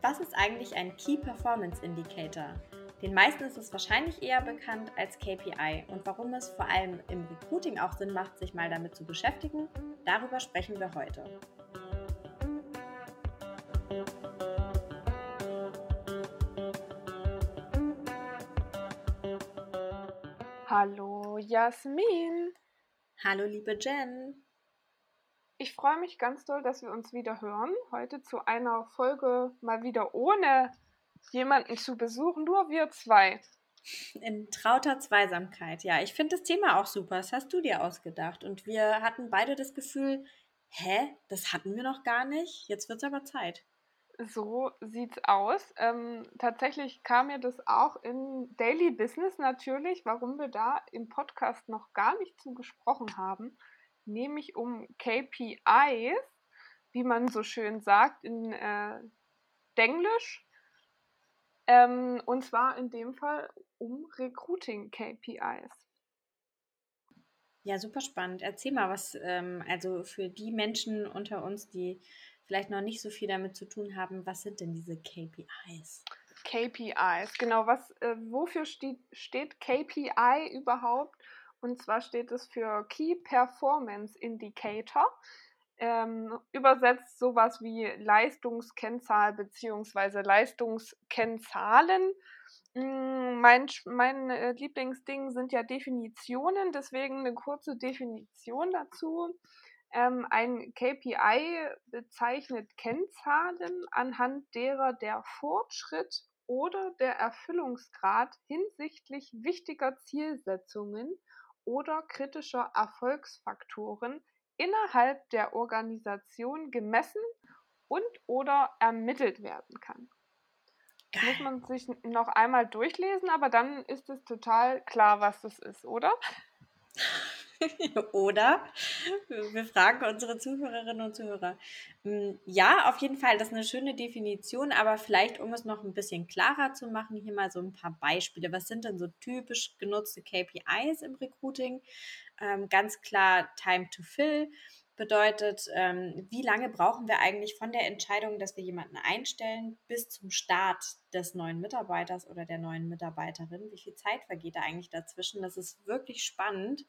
Was ist eigentlich ein Key Performance Indicator? Den meisten ist es wahrscheinlich eher bekannt als KPI und warum es vor allem im Recruiting auch Sinn macht, sich mal damit zu beschäftigen, darüber sprechen wir heute. Hallo Jasmin. Hallo liebe Jen. Ich freue mich ganz doll, dass wir uns wieder hören. Heute zu einer Folge mal wieder ohne jemanden zu besuchen, nur wir zwei. In trauter Zweisamkeit. Ja, ich finde das Thema auch super. Das hast du dir ausgedacht. Und wir hatten beide das Gefühl, hä, das hatten wir noch gar nicht. Jetzt wird es aber Zeit. So sieht's aus. Ähm, tatsächlich kam mir das auch in Daily Business natürlich, warum wir da im Podcast noch gar nicht zu gesprochen haben nämlich um KPIs, wie man so schön sagt in äh, Denglisch. Ähm, und zwar in dem Fall um Recruiting-KPIs. Ja, super spannend. Erzähl mal, was, ähm, also für die Menschen unter uns, die vielleicht noch nicht so viel damit zu tun haben, was sind denn diese KPIs? KPIs, genau. Was, äh, wofür steht, steht KPI überhaupt? Und zwar steht es für Key Performance Indicator. Ähm, übersetzt sowas wie Leistungskennzahl bzw. Leistungskennzahlen. Mm, mein, mein äh, Lieblingsding sind ja Definitionen, deswegen eine kurze Definition dazu. Ähm, ein KPI bezeichnet Kennzahlen, anhand derer der Fortschritt oder der Erfüllungsgrad hinsichtlich wichtiger Zielsetzungen oder kritischer Erfolgsfaktoren innerhalb der Organisation gemessen und oder ermittelt werden kann. Geil. Muss man sich noch einmal durchlesen, aber dann ist es total klar, was das ist, oder? Oder wir fragen unsere Zuhörerinnen und Zuhörer. Hm, ja, auf jeden Fall, das ist eine schöne Definition, aber vielleicht, um es noch ein bisschen klarer zu machen, hier mal so ein paar Beispiele. Was sind denn so typisch genutzte KPIs im Recruiting? Ähm, ganz klar, Time to Fill bedeutet, ähm, wie lange brauchen wir eigentlich von der Entscheidung, dass wir jemanden einstellen, bis zum Start des neuen Mitarbeiters oder der neuen Mitarbeiterin? Wie viel Zeit vergeht da eigentlich dazwischen? Das ist wirklich spannend.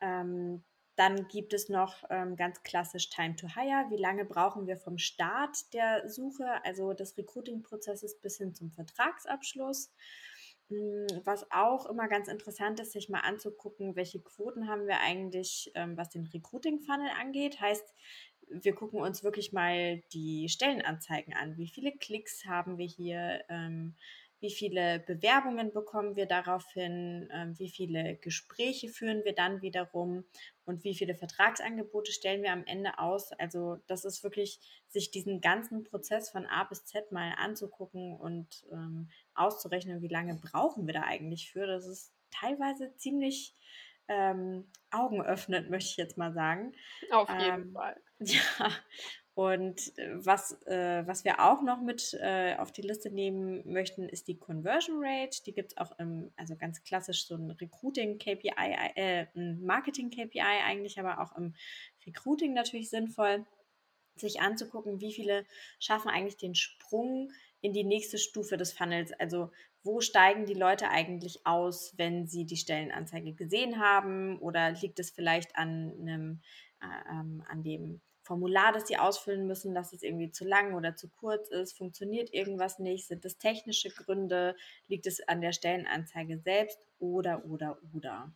Ähm, dann gibt es noch ähm, ganz klassisch Time to Hire. Wie lange brauchen wir vom Start der Suche, also des Recruiting-Prozesses bis hin zum Vertragsabschluss? Hm, was auch immer ganz interessant ist, sich mal anzugucken, welche Quoten haben wir eigentlich, ähm, was den Recruiting-Funnel angeht. Heißt, wir gucken uns wirklich mal die Stellenanzeigen an. Wie viele Klicks haben wir hier? Ähm, wie viele Bewerbungen bekommen wir daraufhin, ähm, wie viele Gespräche führen wir dann wiederum und wie viele Vertragsangebote stellen wir am Ende aus. Also das ist wirklich, sich diesen ganzen Prozess von A bis Z mal anzugucken und ähm, auszurechnen, wie lange brauchen wir da eigentlich für. Das ist teilweise ziemlich ähm, Augen öffnet, möchte ich jetzt mal sagen. Auf jeden ähm, Fall. Ja, und äh, was, äh, was wir auch noch mit äh, auf die Liste nehmen möchten, ist die Conversion Rate. Die gibt es auch im, also ganz klassisch so ein Recruiting-KPI, äh, ein Marketing-KPI eigentlich, aber auch im Recruiting natürlich sinnvoll, sich anzugucken, wie viele schaffen eigentlich den Sprung in die nächste Stufe des Funnels. Also wo steigen die Leute eigentlich aus, wenn sie die Stellenanzeige gesehen haben? Oder liegt es vielleicht an einem, äh, ähm, an dem Formular, das sie ausfüllen müssen, dass es irgendwie zu lang oder zu kurz ist, funktioniert irgendwas nicht, sind es technische Gründe, liegt es an der Stellenanzeige selbst oder oder oder.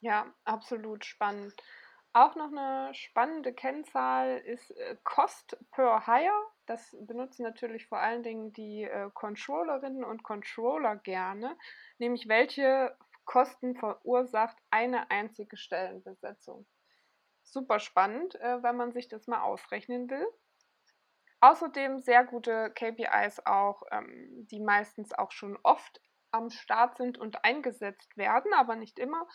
Ja, absolut spannend. Auch noch eine spannende Kennzahl ist äh, Cost per Hire. Das benutzen natürlich vor allen Dingen die äh, Controllerinnen und Controller gerne, nämlich welche Kosten verursacht eine einzige Stellenbesetzung super spannend, äh, wenn man sich das mal ausrechnen will. Außerdem sehr gute KPIs auch, ähm, die meistens auch schon oft am Start sind und eingesetzt werden, aber nicht immer,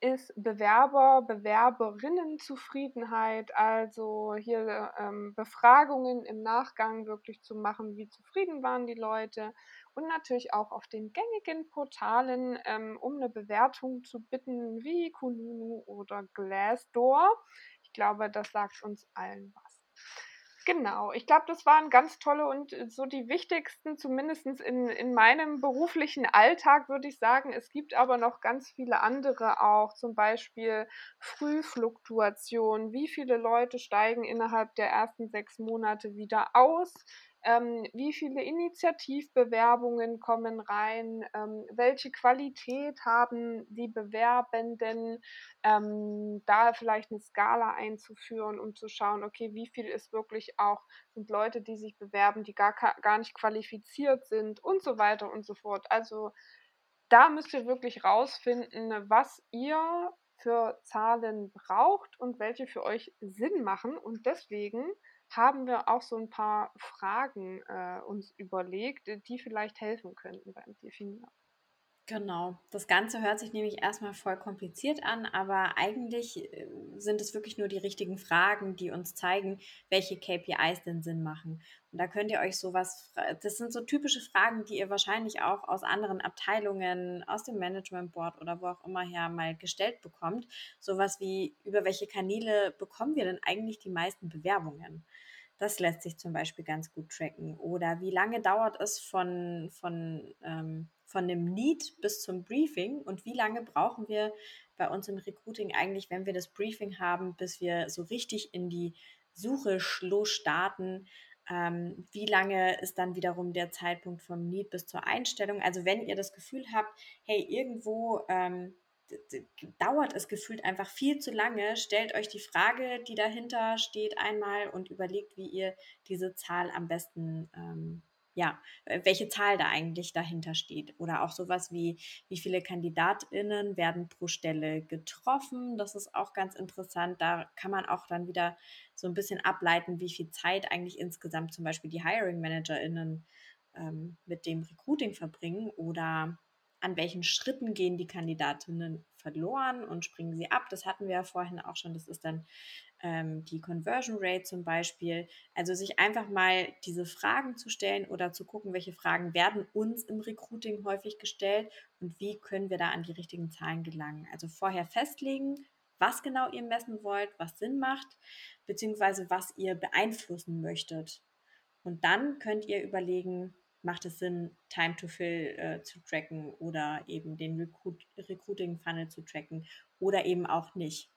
ist Bewerber, Bewerberinnenzufriedenheit, also hier ähm, Befragungen im Nachgang wirklich zu machen, wie zufrieden waren die Leute und natürlich auch auf den gängigen Portalen ähm, um eine Bewertung zu bitten, wie Kununu oder Glassdoor. Ich glaube, das sagt uns allen was. Genau, ich glaube, das waren ganz tolle und äh, so die wichtigsten, zumindest in in meinem beruflichen Alltag würde ich sagen. Es gibt aber noch ganz viele andere auch, zum Beispiel Frühfluktuation. Wie viele Leute steigen innerhalb der ersten 6 Monate wieder aus? Ähm, wie viele Initiativbewerbungen kommen rein, ähm, welche Qualität haben die Bewerbenden, ähm, da vielleicht eine Skala einzuführen, um zu schauen, okay, wie viel ist wirklich auch sind Leute, die sich bewerben, die gar, gar nicht qualifiziert sind und so weiter und so fort. Also da müsst ihr wirklich rausfinden, was ihr für Zahlen braucht und welche für euch Sinn machen. Und deswegen haben wir auch so ein paar Fragen, äh, uns überlegt, die vielleicht helfen könnten beim Definieren. Genau. Das Ganze hört sich nämlich erstmal voll kompliziert an, aber eigentlich äh, sind es wirklich nur die richtigen Fragen, die uns zeigen, welche KPIs denn Sinn machen. Und da könnt ihr euch sowas, das sind so typische Fragen, die ihr wahrscheinlich auch aus anderen Abteilungen, aus dem Management Board oder wo auch immer her mal gestellt bekommt. Sowas wie, über welche Kanäle bekommen wir denn eigentlich die meisten Bewerbungen? Das lässt sich zum Beispiel ganz gut tracken. Oder wie lange dauert es von, von ähm, von dem Need bis zum Briefing und wie lange brauchen wir bei uns im Recruiting eigentlich, wenn wir das Briefing haben, bis wir so richtig in die Suche starten. Ähm, wie lange ist dann wiederum der Zeitpunkt vom Need bis zur Einstellung? Also wenn ihr das Gefühl habt, hey, irgendwo ähm, dauert es gefühlt einfach viel zu lange, stellt euch die Frage, die dahinter steht, einmal und überlegt, wie ihr diese Zahl am besten ähm, ja, äh, welche Zahl da eigentlich dahinter steht. Oder auch sowas wie, wie viele KandidatInnen werden pro Stelle getroffen. Das ist auch ganz interessant. Da kann man auch dann wieder so ein bisschen ableiten, wie viel Zeit eigentlich insgesamt zum Beispiel die Hiring ManagerInnen ähm, mit dem Recruiting verbringen oder an welchen Schritten gehen die Kandidatinnen verloren und springen sie ab. Das hatten wir ja vorhin auch schon. Das ist dann ähm, die Conversion Rate zum Beispiel. Also sich einfach mal diese Fragen zu stellen oder zu gucken, welche Fragen werden uns im Recruiting häufig gestellt und wie können wir da an die richtigen Zahlen gelangen. Also vorher festlegen, was genau ihr messen wollt, was Sinn macht, beziehungsweise was ihr beeinflussen möchtet. Und dann könnt ihr überlegen, macht es Sinn, Time to Fill äh, zu tracken oder eben den Recruit Recruiting Funnel zu tracken oder eben auch nicht.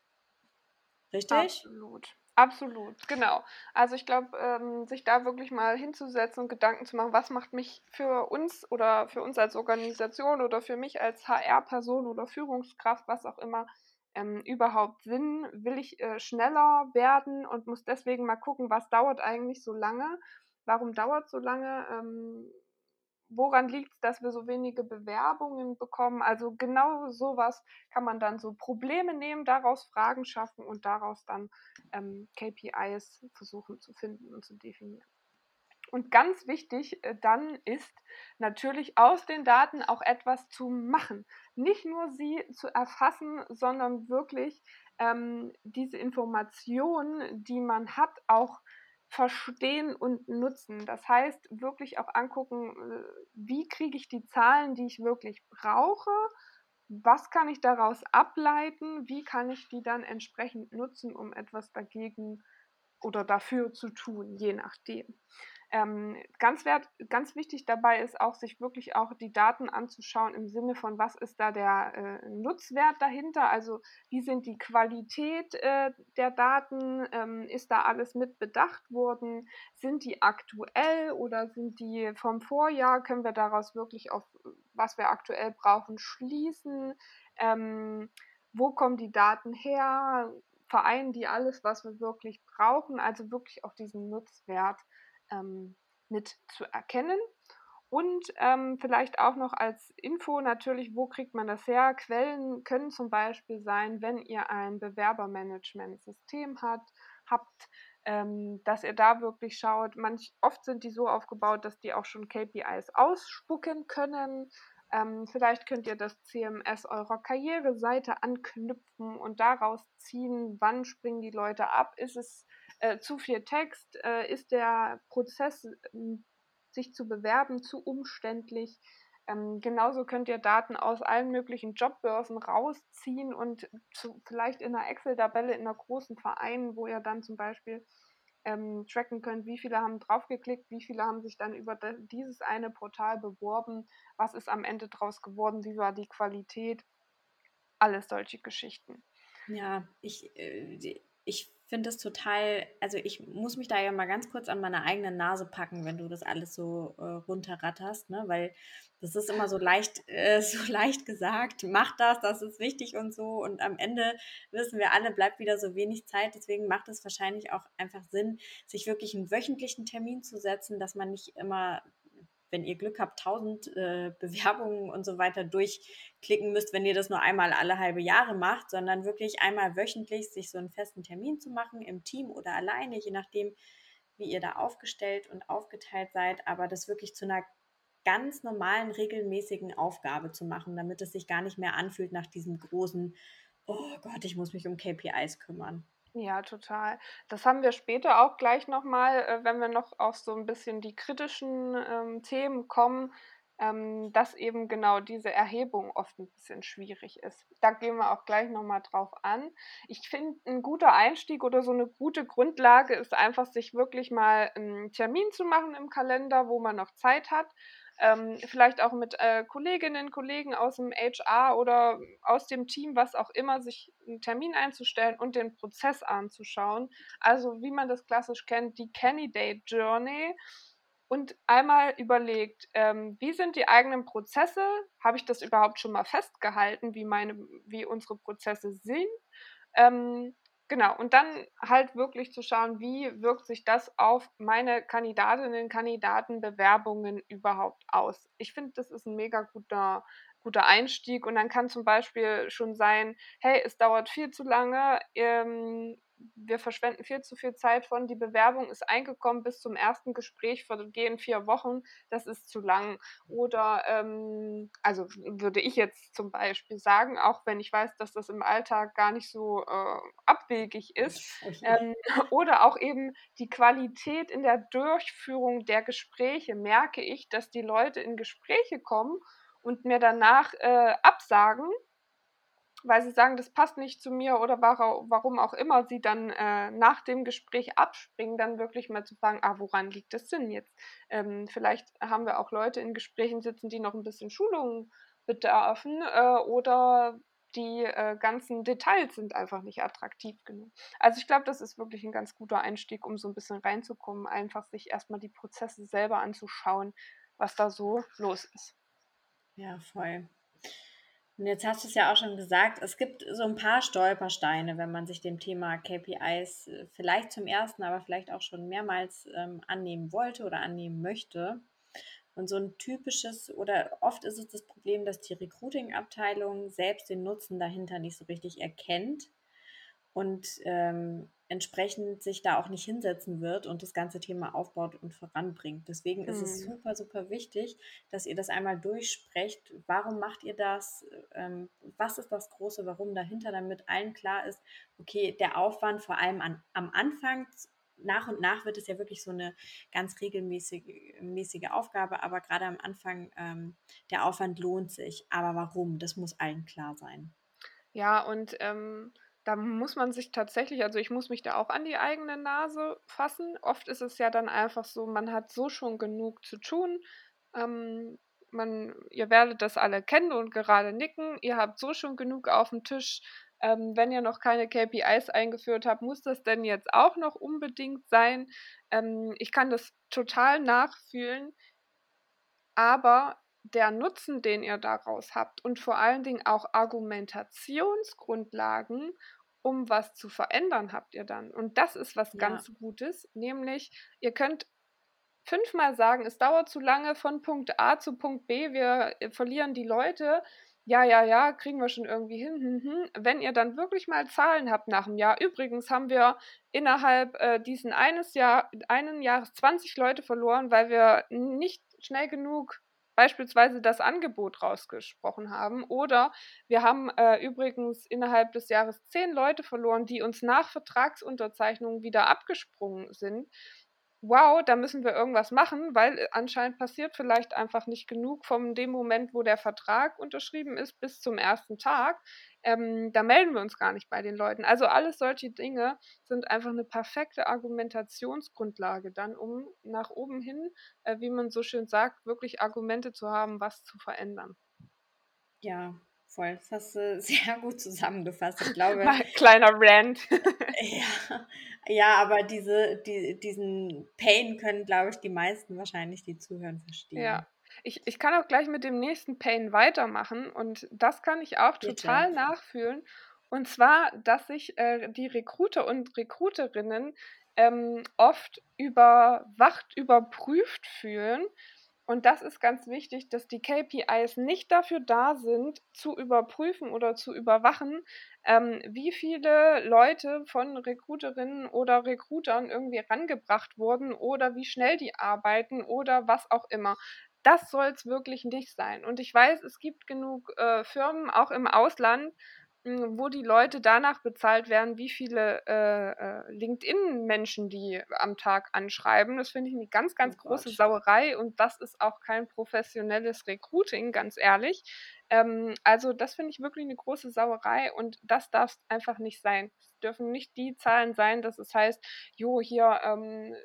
Richtig? Absolut. Absolut, genau. Also ich glaube, ähm, sich da wirklich mal hinzusetzen und Gedanken zu machen, was macht mich für uns oder für uns als Organisation oder für mich als HR-Person oder Führungskraft, was auch immer, ähm, überhaupt Sinn? Will ich äh, schneller werden und muss deswegen mal gucken, was dauert eigentlich so lange? Warum dauert so lange? Ähm, woran liegt es, dass wir so wenige Bewerbungen bekommen? Also genau sowas kann man dann so Probleme nehmen, daraus Fragen schaffen und daraus dann ähm, KPIs versuchen zu finden und zu definieren. Und ganz wichtig äh, dann ist natürlich aus den Daten auch etwas zu machen. Nicht nur sie zu erfassen, sondern wirklich ähm, diese Informationen, die man hat, auch verstehen und nutzen. Das heißt, wirklich auch angucken, äh, wie kriege ich die Zahlen, die ich wirklich brauche, was kann ich daraus ableiten, wie kann ich die dann entsprechend nutzen, um etwas dagegen oder dafür zu tun, je nachdem. Ähm, ganz, wert, ganz wichtig dabei ist auch, sich wirklich auch die Daten anzuschauen im Sinne von, was ist da der äh, Nutzwert dahinter? Also wie sind die Qualität äh, der Daten? Ähm, ist da alles mit bedacht worden? Sind die aktuell oder sind die vom Vorjahr? Können wir daraus wirklich auf, was wir aktuell brauchen, schließen? Ähm, wo kommen die Daten her? Vereinen die alles, was wir wirklich brauchen? Also wirklich auch diesen Nutzwert ähm, mit zu erkennen. Und ähm, vielleicht auch noch als Info natürlich, wo kriegt man das her? Quellen können zum Beispiel sein, wenn ihr ein Bewerbermanagementsystem hat, habt, ähm, dass ihr da wirklich schaut. Manch, oft sind die so aufgebaut, dass die auch schon KPIs ausspucken können. Ähm, vielleicht könnt ihr das CMS eurer Karriereseite anknüpfen und daraus ziehen, wann springen die Leute ab. Ist es äh, zu viel Text? Äh, ist der Prozess, ähm, sich zu bewerben, zu umständlich? Ähm, genauso könnt ihr Daten aus allen möglichen Jobbörsen rausziehen und zu, vielleicht in einer Excel-Tabelle in einer großen Verein, wo ihr dann zum Beispiel ähm, tracken könnt, wie viele haben draufgeklickt, wie viele haben sich dann über dieses eine Portal beworben, was ist am Ende draus geworden, wie war die Qualität, alles solche Geschichten. Ja, ich, äh, ich finde es total, also ich muss mich da ja mal ganz kurz an meine eigene Nase packen, wenn du das alles so äh, runterratterst, ne? Weil das ist immer so leicht, äh, so leicht gesagt, mach das, das ist wichtig und so. Und am Ende wissen wir alle, bleibt wieder so wenig Zeit. Deswegen macht es wahrscheinlich auch einfach Sinn, sich wirklich einen wöchentlichen Termin zu setzen, dass man nicht immer wenn ihr Glück habt, tausend äh, Bewerbungen und so weiter durchklicken müsst, wenn ihr das nur einmal alle halbe Jahre macht, sondern wirklich einmal wöchentlich sich so einen festen Termin zu machen, im Team oder alleine, je nachdem, wie ihr da aufgestellt und aufgeteilt seid, aber das wirklich zu einer ganz normalen, regelmäßigen Aufgabe zu machen, damit es sich gar nicht mehr anfühlt nach diesem großen, oh Gott, ich muss mich um KPIs kümmern. Ja, total. Das haben wir später auch gleich nochmal, äh, wenn wir noch auf so ein bisschen die kritischen, ähm, Themen kommen, ähm, dass eben genau diese Erhebung oft ein bisschen schwierig ist. Da gehen wir auch gleich nochmal drauf an. Ich finde, ein guter Einstieg oder so eine gute Grundlage ist einfach, sich wirklich mal einen Termin zu machen im Kalender, wo man noch Zeit hat ähm, vielleicht auch mit äh, Kolleginnen, Kollegen aus dem HR oder aus dem Team, was auch immer, sich einen Termin einzustellen und den Prozess anzuschauen. Also wie man das klassisch kennt, die Candidate Journey und einmal überlegt, ähm, wie sind die eigenen Prozesse? Habe ich das überhaupt schon mal festgehalten, wie meine, wie unsere Prozesse sind? Ähm, Genau, und dann halt wirklich zu schauen, wie wirkt sich das auf meine Kandidatinnen, Kandidaten, Bewerbungen überhaupt aus. Ich finde, das ist ein mega guter, guter Einstieg und dann kann zum Beispiel schon sein, hey, es dauert viel zu lange, ähm, wir verschwenden viel zu viel Zeit von, die Bewerbung ist eingekommen bis zum ersten Gespräch vergehen vier Wochen, das ist zu lang. Oder, ähm, also würde ich jetzt zum Beispiel sagen, auch wenn ich weiß, dass das im Alltag gar nicht so äh, abwegig ist. Ähm, oder auch eben die Qualität in der Durchführung der Gespräche merke ich, dass die Leute in Gespräche kommen und mir danach äh, absagen weil sie sagen, das passt nicht zu mir oder warum auch immer sie dann äh, nach dem Gespräch abspringen, dann wirklich mal zu fragen, ah, woran liegt das denn jetzt? Ähm, vielleicht haben wir auch Leute in Gesprächen sitzen, die noch ein bisschen Schulung bedarfen äh, oder die äh, ganzen Details sind einfach nicht attraktiv genug. Also ich glaube, das ist wirklich ein ganz guter Einstieg, um so ein bisschen reinzukommen, einfach sich erstmal die Prozesse selber anzuschauen, was da so los ist. Ja, voll. Und jetzt hast du es ja auch schon gesagt, es gibt so ein paar Stolpersteine, wenn man sich dem Thema KPIs äh, vielleicht zum ersten, aber vielleicht auch schon mehrmals ähm, annehmen wollte oder annehmen möchte. Und so ein typisches oder oft ist es das Problem, dass die Recruiting-Abteilung selbst den Nutzen dahinter nicht so richtig erkennt und ähm, entsprechend sich da auch nicht hinsetzen wird und das ganze Thema aufbaut und voranbringt. Deswegen ist es mhm. super, super wichtig, dass ihr das einmal durchsprecht. Warum macht ihr das? Ähm, was ist das große Warum dahinter, damit allen klar ist, okay, der Aufwand vor allem an, am Anfang nach und nach wird es ja wirklich so eine ganz regelmäßige mäßige Aufgabe, aber gerade am Anfang, ähm, der Aufwand lohnt sich. Aber warum? Das muss allen klar sein. Ja, und ähm, da muss man sich tatsächlich, also ich muss mich da auch an die eigene Nase fassen. Oft ist es ja dann einfach so, man hat so schon genug zu tun. Ähm, man, ihr werdet das alle kennen und gerade nicken. Ihr habt so schon genug auf dem Tisch. Ähm, wenn ihr noch keine KPIs eingeführt habt, muss das denn jetzt auch noch unbedingt sein? Ähm, ich kann das total nachfühlen, aber der Nutzen, den ihr daraus habt und vor allen Dingen auch Argumentationsgrundlagen, um was zu verändern, habt ihr dann. Und das ist was ja. ganz Gutes, nämlich ihr könnt fünfmal sagen, es dauert zu lange von Punkt A zu Punkt B, wir äh, verlieren die Leute. Ja, ja, ja, kriegen wir schon irgendwie hin. Hm, hm. Wenn ihr dann wirklich mal Zahlen habt nach einem Jahr, übrigens haben wir innerhalb äh, diesen eines Jahr, einen Jahres 20 Leute verloren, weil wir nicht schnell genug beispielsweise das Angebot rausgesprochen haben. Oder wir haben äh, übrigens innerhalb des Jahres zehn Leute verloren, die uns nach Vertragsunterzeichnung wieder abgesprungen sind. Wow, da müssen wir irgendwas machen, weil äh, anscheinend passiert vielleicht einfach nicht genug von dem Moment, wo der Vertrag unterschrieben ist, bis zum ersten Tag. Ähm, da melden wir uns gar nicht bei den Leuten. Also alles solche Dinge sind einfach eine perfekte Argumentationsgrundlage dann, um nach oben hin, äh, wie man so schön sagt, wirklich Argumente zu haben, was zu verändern. Ja, voll. Das hast du sehr gut zusammengefasst. Ich glaube. Kleiner Rant. ja, ja, aber diese, die, diesen Pain können, glaube ich, die meisten wahrscheinlich, die zuhören, verstehen. Ja. Ich, ich kann auch gleich mit dem nächsten Pain weitermachen und das kann ich auch Bitte. total nachfühlen. Und zwar, dass sich äh, die Recruiter und Recruiterinnen ähm, oft überwacht, überprüft fühlen und das ist ganz wichtig, dass die KPIs nicht dafür da sind, zu überprüfen oder zu überwachen, ähm, wie viele Leute von Recruiterinnen oder Recruitern irgendwie rangebracht wurden oder wie schnell die arbeiten oder was auch immer. Das soll es wirklich nicht sein. Und ich weiß, es gibt genug äh, Firmen, auch im Ausland, wo die Leute danach bezahlt werden, wie viele äh, äh, LinkedIn-Menschen die am Tag anschreiben. Das finde ich eine ganz, ganz Oh große Gott. Sauerei und das ist auch kein professionelles Recruiting, ganz ehrlich. Ähm, also das finde ich wirklich eine große Sauerei und das darf einfach nicht sein. Es dürfen nicht die Zahlen sein, dass es heißt, jo, hier ähm,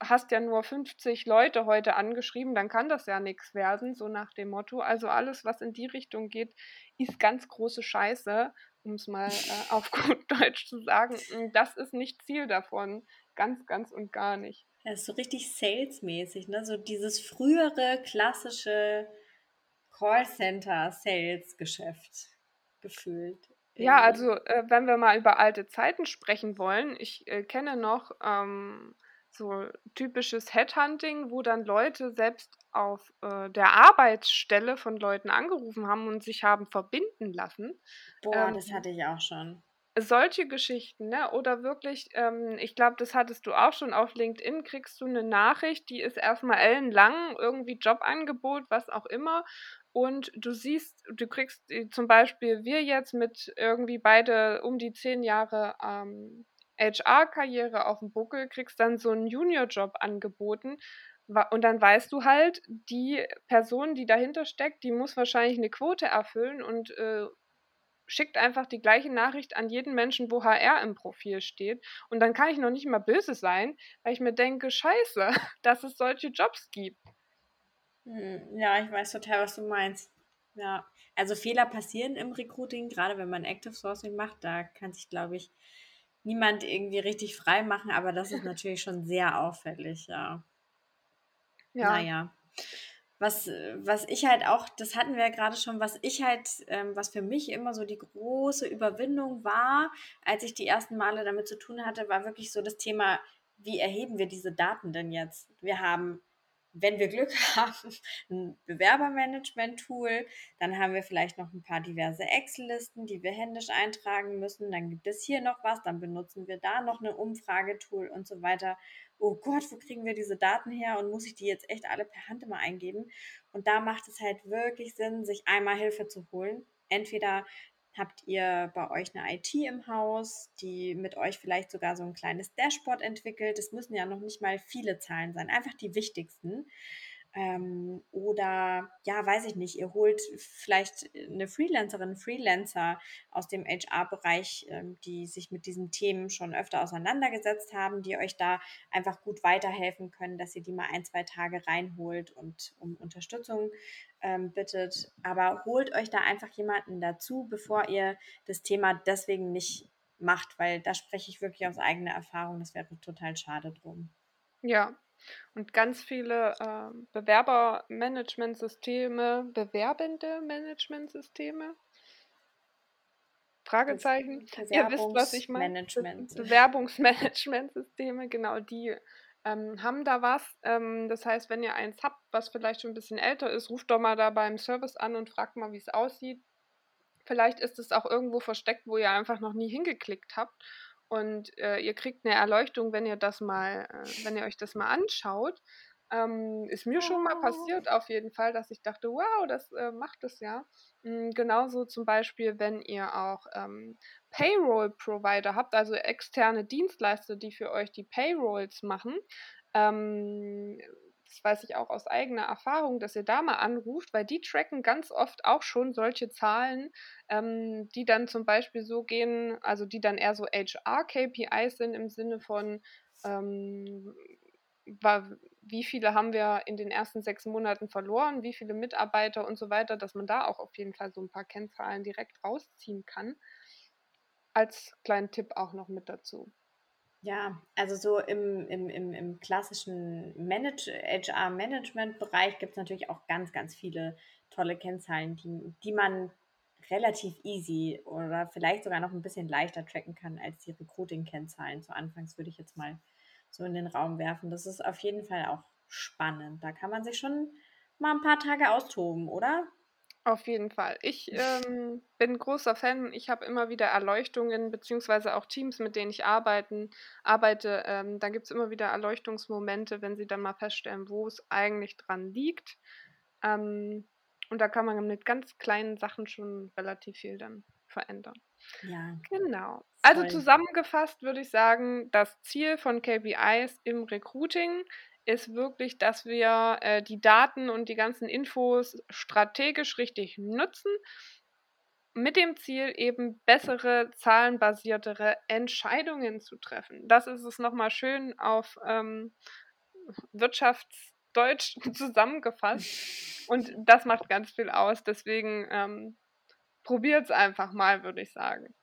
hast ja nur 50 Leute heute angeschrieben, dann kann das ja nichts werden, so nach dem Motto. Also alles, was in die Richtung geht, ist ganz große Scheiße, um es mal äh, auf gut Deutsch zu sagen. Das ist nicht Ziel davon. Ganz, ganz und gar nicht. Das ist so richtig salesmäßig, ne? So dieses frühere klassische Callcenter-Sales-Geschäft gefühlt. Ja, also äh, wenn wir mal über alte Zeiten sprechen wollen, ich äh, kenne noch ähm, so typisches Headhunting, wo dann Leute selbst auf äh, der Arbeitsstelle von Leuten angerufen haben und sich haben verbinden lassen. Boah, das Ähm, hatte ich auch schon. solche Geschichten, ne? Oder wirklich, ähm, ich glaube, das hattest du auch schon auf LinkedIn, kriegst du eine Nachricht, die ist erstmal ellenlang, irgendwie Jobangebot, was auch immer. Und du siehst, du kriegst äh, zum Beispiel wir jetzt mit irgendwie beide um die zehn Jahre ähm, HR-Karriere auf dem Buckel, kriegst dann so einen Junior-Job angeboten. Und dann weißt du halt, die Person, die dahinter steckt, die muss wahrscheinlich eine Quote erfüllen und äh, schickt einfach die gleiche Nachricht an jeden Menschen, wo HR im Profil steht. Und dann kann ich noch nicht mal böse sein, weil ich mir denke, scheiße, dass es solche Jobs gibt. Hm, Ja, ich weiß total, was du meinst. Ja, also Fehler passieren im Recruiting, gerade wenn man Active Sourcing macht, da kann sich, glaube ich, niemand irgendwie richtig frei machen, aber das ist natürlich schon sehr auffällig, ja. Ja, Naja. Was, was ich halt auch, das hatten wir ja gerade schon, was ich halt, ähm, was für mich immer so die große Überwindung war, als ich die ersten Male damit zu tun hatte, war wirklich so das Thema, wie erheben wir diese Daten denn jetzt? Wir haben, wenn wir Glück haben, ein Bewerbermanagement-Tool, dann haben wir vielleicht noch ein paar diverse Excel-Listen, die wir händisch eintragen müssen, dann gibt es hier noch was, dann benutzen wir da noch eine Umfragetool und so weiter oh Gott, wo kriegen wir diese Daten her und muss ich die jetzt echt alle per Hand immer eingeben? Und da macht es halt wirklich Sinn, sich einmal Hilfe zu holen. Entweder habt ihr bei euch eine IT im Haus, die mit euch vielleicht sogar so ein kleines Dashboard entwickelt. Es müssen ja noch nicht mal viele Zahlen sein, einfach die wichtigsten. Ähm, oder ja, weiß ich nicht, ihr holt vielleicht eine Freelancerin, Freelancer aus dem HR-Bereich, ähm, die sich mit diesen Themen schon öfter auseinandergesetzt haben, die euch da einfach gut weiterhelfen können, dass ihr die mal ein, zwei Tage reinholt und um Unterstützung ähm, bittet. Aber holt euch da einfach jemanden dazu, bevor ihr das Thema deswegen nicht macht, weil da spreche ich wirklich aus eigener Erfahrung. Das wäre total schade drum. ja. Und ganz viele ähm, Bewerbermanagementsysteme, bewerbende Managementsysteme, Fragezeichen. Ihr wisst, was ich meine. Bewerbungsmanagement. Bewerbungsmanagementsysteme, genau, die ähm, haben da was. Ähm, das heißt, wenn ihr eins habt, was vielleicht schon ein bisschen älter ist, ruft doch mal da beim Service an und fragt mal, wie es aussieht. Vielleicht ist es auch irgendwo versteckt, wo ihr einfach noch nie hingeklickt habt. Und äh, ihr kriegt eine Erleuchtung, wenn ihr das mal, äh, wenn ihr euch das mal anschaut. Ähm, ist mir schon mal passiert auf jeden Fall, dass ich dachte, wow, das äh, macht es ja. Mm, genauso zum Beispiel, wenn ihr auch ähm, Payroll-Provider habt, also externe Dienstleister, die für euch die Payrolls machen. ähm, das weiß ich auch aus eigener Erfahrung, dass ihr da mal anruft, weil die tracken ganz oft auch schon solche Zahlen, ähm, die dann zum Beispiel so gehen, also die dann eher so HR-KPIs sind im Sinne von, ähm, wie viele haben wir in den ersten sechs Monaten verloren, wie viele Mitarbeiter und so weiter, dass man da auch auf jeden Fall so ein paar Kennzahlen direkt rausziehen kann. Als kleinen Tipp auch noch mit dazu. Ja, also so im, im, im, im klassischen HR-Management-Bereich gibt es natürlich auch ganz, ganz viele tolle Kennzahlen, die, die man relativ easy oder vielleicht sogar noch ein bisschen leichter tracken kann als die Recruiting-Kennzahlen. Zu Anfangs würde ich jetzt mal so in den Raum werfen. Das ist auf jeden Fall auch spannend. Da kann man sich schon mal ein paar Tage austoben, oder? Auf jeden Fall. Ich ähm, bin großer Fan. Ich habe immer wieder Erleuchtungen, beziehungsweise auch Teams, mit denen ich arbeiten, arbeite. Ähm, da gibt es immer wieder Erleuchtungsmomente, wenn sie dann mal feststellen, wo es eigentlich dran liegt. Ähm, und da kann man mit ganz kleinen Sachen schon relativ viel dann verändern. Ja. Genau. Also zusammengefasst würde ich sagen, das Ziel von KPIs im Recruiting ist wirklich, dass wir äh, die Daten und die ganzen Infos strategisch richtig nutzen, mit dem Ziel eben bessere, zahlenbasiertere Entscheidungen zu treffen. Das ist es nochmal schön auf ähm, Wirtschaftsdeutsch zusammengefasst. Und das macht ganz viel aus. Deswegen ähm, probiert es einfach mal, würde ich sagen.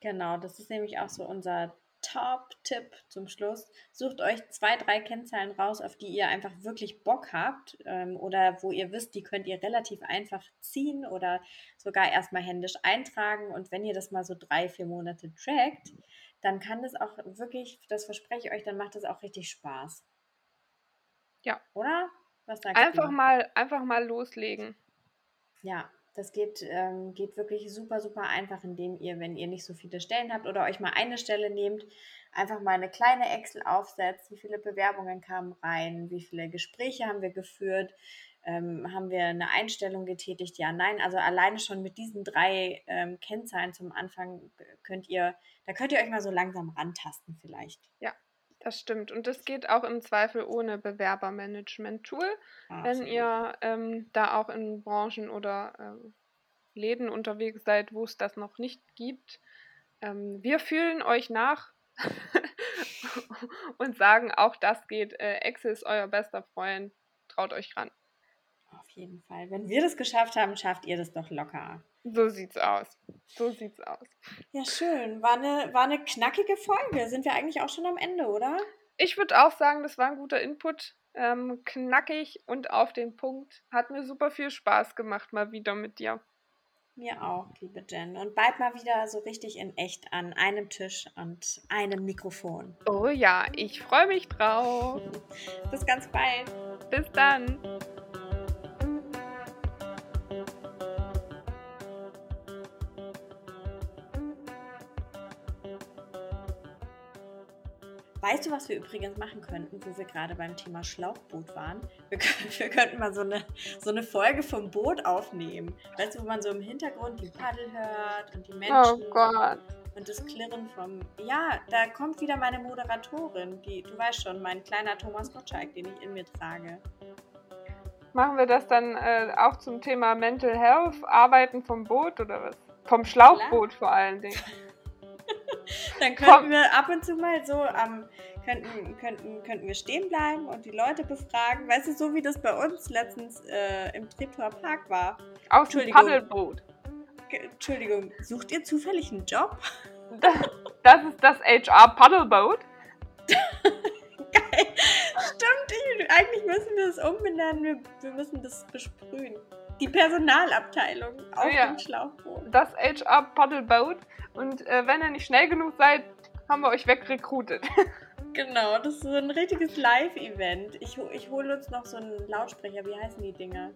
Genau, das ist nämlich auch so unser Top-Tipp zum Schluss. Sucht euch zwei, drei Kennzahlen raus, auf die ihr einfach wirklich Bock habt ähm, oder wo ihr wisst, die könnt ihr relativ einfach ziehen oder sogar erstmal händisch eintragen. Und wenn ihr das mal so drei, vier Monate trackt, dann kann das auch wirklich, das verspreche ich euch, dann macht das auch richtig Spaß. Ja. Oder? Was sagst einfach du? Mal, einfach mal loslegen. Ja, das geht, ähm, geht wirklich super, super einfach, indem ihr, wenn ihr nicht so viele Stellen habt oder euch mal eine Stelle nehmt, einfach mal eine kleine Excel aufsetzt, wie viele Bewerbungen kamen rein, wie viele Gespräche haben wir geführt, ähm, haben wir eine Einstellung getätigt, ja, nein. Also alleine schon mit diesen drei ähm, Kennzahlen zum Anfang könnt ihr, da könnt ihr euch mal so langsam rantasten vielleicht. Ja, das stimmt. Und das geht auch im Zweifel ohne Bewerbermanagement-Tool, ah, wenn ihr ähm, da auch in Branchen oder ähm, Läden unterwegs seid, wo es das noch nicht gibt. Ähm, wir fühlen euch nach und sagen, auch das geht. Äh, Excel ist euer bester Freund. Traut euch ran. Jeden Fall. Wenn wir das geschafft haben, schafft ihr das doch locker. So sieht's aus. So sieht's aus. Ja, schön. War eine, war eine knackige Folge. Sind wir eigentlich auch schon am Ende, oder? Ich würde auch sagen, das war ein guter Input. Ähm, knackig und auf den Punkt. Hat mir super viel Spaß gemacht, mal wieder mit dir. Mir auch, liebe Jen. Und bald mal wieder so richtig in echt an einem Tisch und einem Mikrofon. Oh ja, ich freue mich drauf. Bis ganz bald. Bis dann. Weißt du, was wir übrigens machen könnten, wo wir gerade beim Thema Schlauchboot waren? Wir, wir, könnten mal so eine, so eine Folge vom Boot aufnehmen. Weißt du, wo man so im Hintergrund die Paddel hört und die Menschen. Oh Gott. Und das Klirren vom. Ja, da kommt wieder meine Moderatorin, die, du weißt schon, mein kleiner Thomas Gottschalk, den ich in mir trage. Machen wir das dann äh, auch zum Thema Mental Health, Arbeiten vom Boot oder was? Vom Schlauchboot Klar. vor allen Dingen. Dann könnten wir ab und zu mal so am, könnten, könnten, könnten wir stehen bleiben und die Leute befragen. Weißt du, so wie das bei uns letztens äh, im Treptower Park war. Aus dem Paddelboot. Entschuldigung, sucht ihr zufällig einen Job? Das ist das HR Paddleboat. Geil. Stimmt, ich, eigentlich müssen wir es umbenennen. Wir, wir müssen das besprühen. Die Personalabteilung auf ja. dem Schlauchboot. Das HR Paddleboat. Und äh, wenn ihr nicht schnell genug seid, haben wir euch wegrekrutet. Genau, das ist so ein richtiges Live-Event. Ich, ich hole uns noch so einen Lautsprecher. Wie heißen die Dinger?